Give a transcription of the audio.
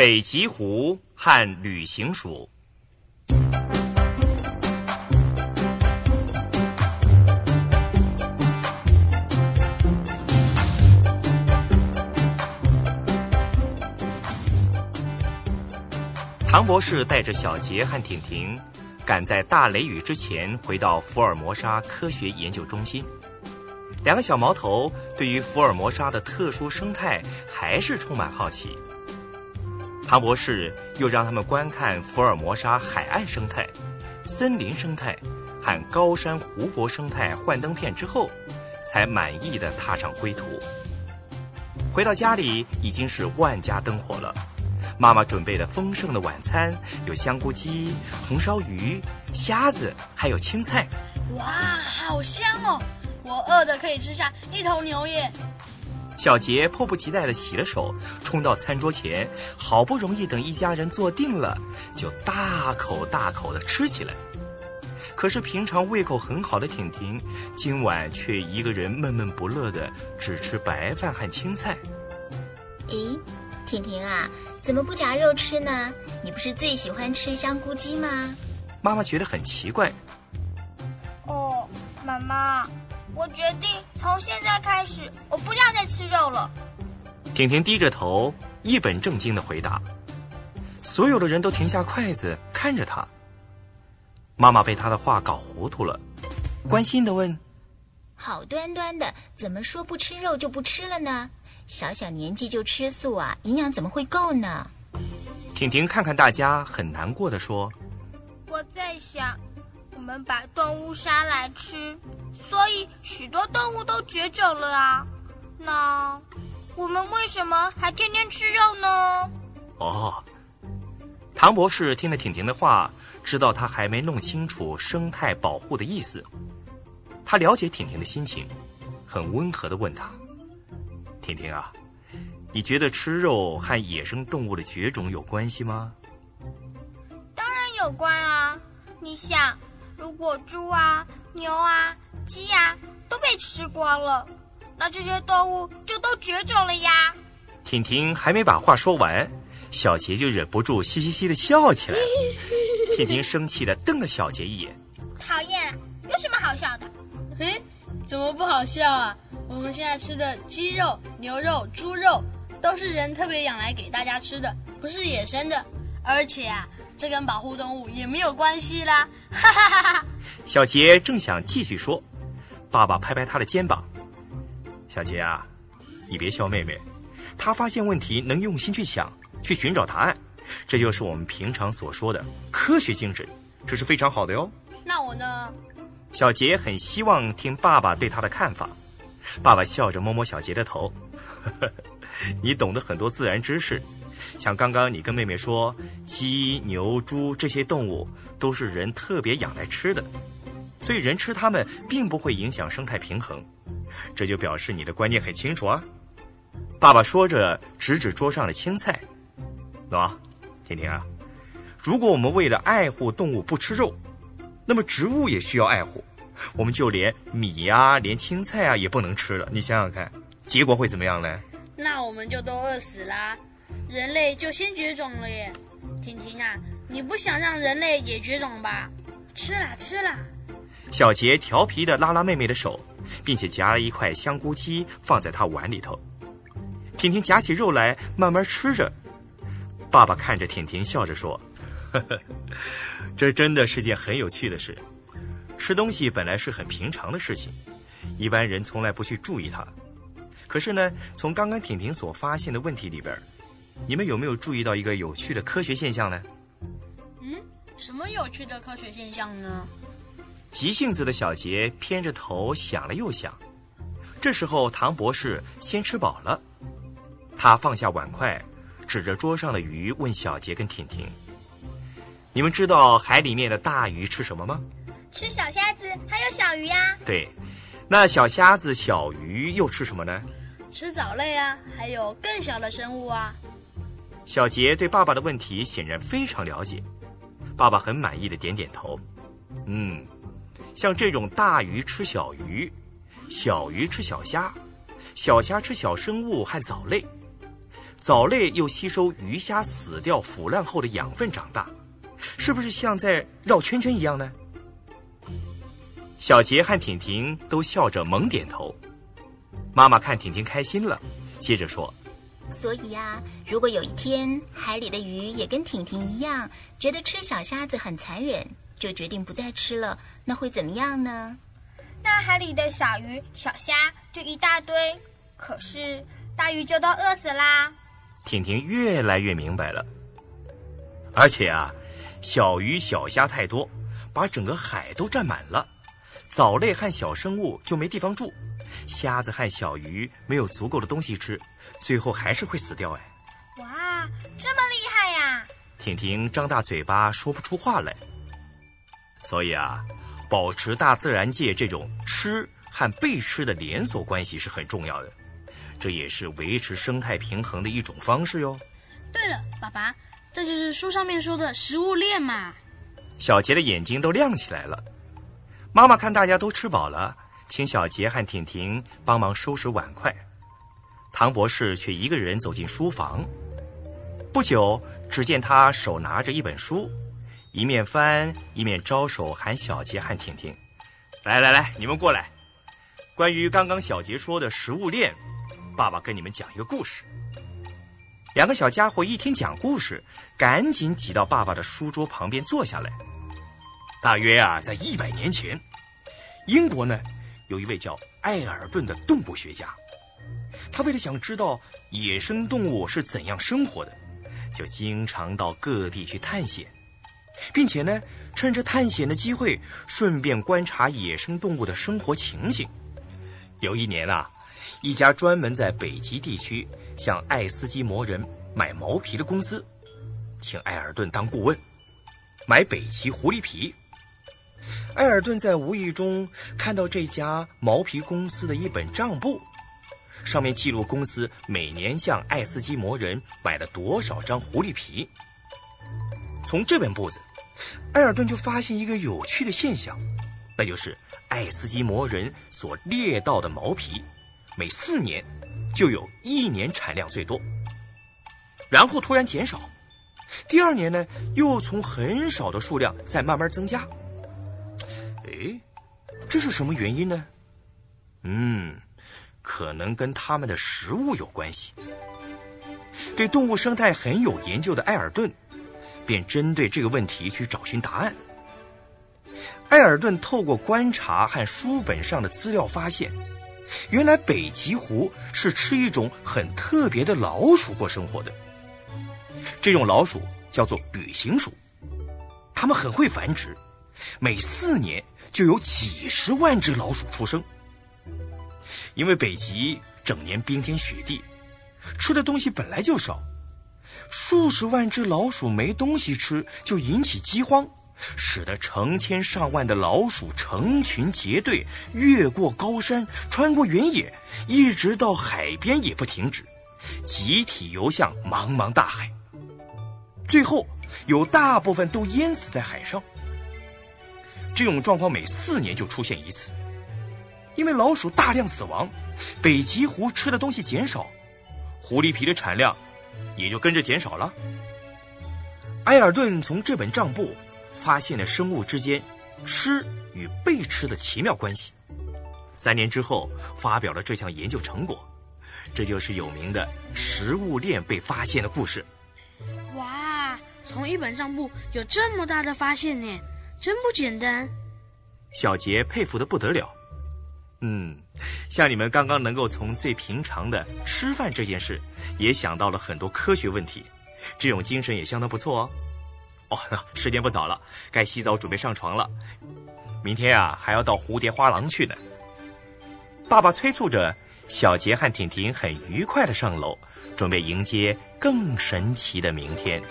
北极狐和旅行鼠。唐博士带着小杰和婷婷，赶在大雷雨之前回到福尔摩沙科学研究中心。两个小毛头对于福尔摩沙的特殊生态还是充满好奇。唐博士又让他们观看福尔摩沙海岸生态、森林生态和高山湖泊生态幻灯片之后，才满意的踏上归途。回到家里已经是万家灯火了，妈妈准备了丰盛的晚餐，有香菇鸡、红烧鱼、虾子，还有青菜。哇，好香哦！我饿的可以吃下一头牛耶。小杰迫不及待地洗了手，冲到餐桌前，好不容易等一家人坐定了，就大口大口地吃起来。可是平常胃口很好的婷婷，今晚却一个人闷闷不乐的只吃白饭和青菜。咦，婷婷啊，怎么不夹肉吃呢？你不是最喜欢吃香菇鸡吗？妈妈觉得很奇怪。哦，妈妈。我决定从现在开始，我不要再吃肉了。婷婷低着头，一本正经的回答。所有的人都停下筷子，看着她。妈妈被她的话搞糊涂了，关心的问：“好端端的，怎么说不吃肉就不吃了呢？小小年纪就吃素啊，营养怎么会够呢？”婷婷看看大家，很难过的说：“我在想。”我们把动物杀来吃，所以许多动物都绝种了啊。那我们为什么还天天吃肉呢？哦，唐博士听了婷婷的话，知道她还没弄清楚生态保护的意思。他了解婷婷的心情，很温和的问她：“婷婷啊，你觉得吃肉和野生动物的绝种有关系吗？”当然有关啊！你想。如果猪啊、牛啊、鸡啊都被吃光了，那这些动物就都绝种了呀！婷婷还没把话说完，小杰就忍不住嘻嘻嘻的笑起来了。婷婷生气的瞪了小杰一眼：“讨厌，有什么好笑的？哎，怎么不好笑啊？我们现在吃的鸡肉、牛肉、猪肉，都是人特别养来给大家吃的，不是野生的。而且啊。”这跟保护动物也没有关系啦！哈哈哈哈小杰正想继续说，爸爸拍拍他的肩膀：“小杰啊，你别笑妹妹，她发现问题能用心去想，去寻找答案，这就是我们平常所说的科学精神，这是非常好的哟。”那我呢？小杰很希望听爸爸对他的看法。爸爸笑着摸摸小杰的头：“ 你懂得很多自然知识。”像刚刚你跟妹妹说，鸡、牛、猪这些动物都是人特别养来吃的，所以人吃它们并不会影响生态平衡，这就表示你的观念很清楚啊。爸爸说着，指指桌上的青菜，喏，婷婷啊，如果我们为了爱护动物不吃肉，那么植物也需要爱护，我们就连米呀、连青菜啊也不能吃了。你想想看，结果会怎么样呢？那我们就都饿死啦。人类就先绝种了耶，婷婷啊，你不想让人类也绝种吧？吃啦吃啦！小杰调皮的拉拉妹妹的手，并且夹了一块香菇鸡放在她碗里头。婷婷夹起肉来慢慢吃着。爸爸看着婷婷笑着说：“呵呵，这真的是件很有趣的事。吃东西本来是很平常的事情，一般人从来不去注意它。可是呢，从刚刚婷婷所发现的问题里边。”你们有没有注意到一个有趣的科学现象呢？嗯，什么有趣的科学现象呢？急性子的小杰偏着头想了又想，这时候唐博士先吃饱了，他放下碗筷，指着桌上的鱼问小杰跟婷婷：“你们知道海里面的大鱼吃什么吗？”“吃小虾子，还有小鱼呀。”“对，那小虾子、小鱼又吃什么呢？”“吃藻类啊，还有更小的生物啊。”小杰对爸爸的问题显然非常了解，爸爸很满意的点点头。嗯，像这种大鱼吃小鱼，小鱼吃小虾，小虾吃小生物和藻类，藻类又吸收鱼虾死掉腐烂后的养分长大，是不是像在绕圈圈一样呢？小杰和婷婷都笑着猛点头。妈妈看婷婷开心了，接着说：“所以呀，如果有一天海里的鱼也跟婷婷一样，觉得吃小虾子很残忍，就决定不再吃了，那会怎么样呢？那海里的小鱼、小虾就一大堆，可是大鱼就都饿死啦。”婷婷越来越明白了。而且啊，小鱼小虾太多，把整个海都占满了。藻类和小生物就没地方住，虾子和小鱼没有足够的东西吃，最后还是会死掉。哎，哇，这么厉害呀！婷婷张大嘴巴说不出话来。所以啊，保持大自然界这种吃和被吃的连锁关系是很重要的，这也是维持生态平衡的一种方式哟。对了，爸爸，这就是书上面说的食物链嘛。小杰的眼睛都亮起来了。妈妈看大家都吃饱了，请小杰和婷婷帮忙收拾碗筷。唐博士却一个人走进书房。不久，只见他手拿着一本书，一面翻一面招手喊小杰和婷婷：“来来来，你们过来！关于刚刚小杰说的食物链，爸爸跟你们讲一个故事。”两个小家伙一听讲故事，赶紧挤到爸爸的书桌旁边坐下来。大约啊，在一百年前，英国呢有一位叫艾尔顿的动物学家，他为了想知道野生动物是怎样生活的，就经常到各地去探险，并且呢，趁着探险的机会，顺便观察野生动物的生活情形。有一年啊，一家专门在北极地区向爱斯基摩人买毛皮的公司，请艾尔顿当顾问，买北极狐狸皮。埃尔顿在无意中看到这家毛皮公司的一本账簿，上面记录公司每年向爱斯基摩人买了多少张狐狸皮。从这本簿子，埃尔顿就发现一个有趣的现象，那就是爱斯基摩人所猎到的毛皮，每四年就有一年产量最多，然后突然减少，第二年呢又从很少的数量再慢慢增加。哎，这是什么原因呢？嗯，可能跟他们的食物有关系。对动物生态很有研究的艾尔顿，便针对这个问题去找寻答案。艾尔顿透过观察和书本上的资料发现，原来北极狐是吃一种很特别的老鼠过生活的。这种老鼠叫做旅行鼠，它们很会繁殖，每四年。就有几十万只老鼠出生，因为北极整年冰天雪地，吃的东西本来就少，数十万只老鼠没东西吃，就引起饥荒，使得成千上万的老鼠成群结队，越过高山，穿过原野，一直到海边也不停止，集体游向茫茫大海，最后有大部分都淹死在海上。这种状况每四年就出现一次，因为老鼠大量死亡，北极狐吃的东西减少，狐狸皮的产量也就跟着减少了。埃尔顿从这本账簿发现了生物之间吃与被吃的奇妙关系，三年之后发表了这项研究成果，这就是有名的食物链被发现的故事。哇，从一本账簿有这么大的发现呢！真不简单，小杰佩服的不得了。嗯，像你们刚刚能够从最平常的吃饭这件事，也想到了很多科学问题，这种精神也相当不错哦。哦，时间不早了，该洗澡准备上床了。明天啊，还要到蝴蝶花廊去呢。爸爸催促着小杰和婷婷，很愉快的上楼，准备迎接更神奇的明天。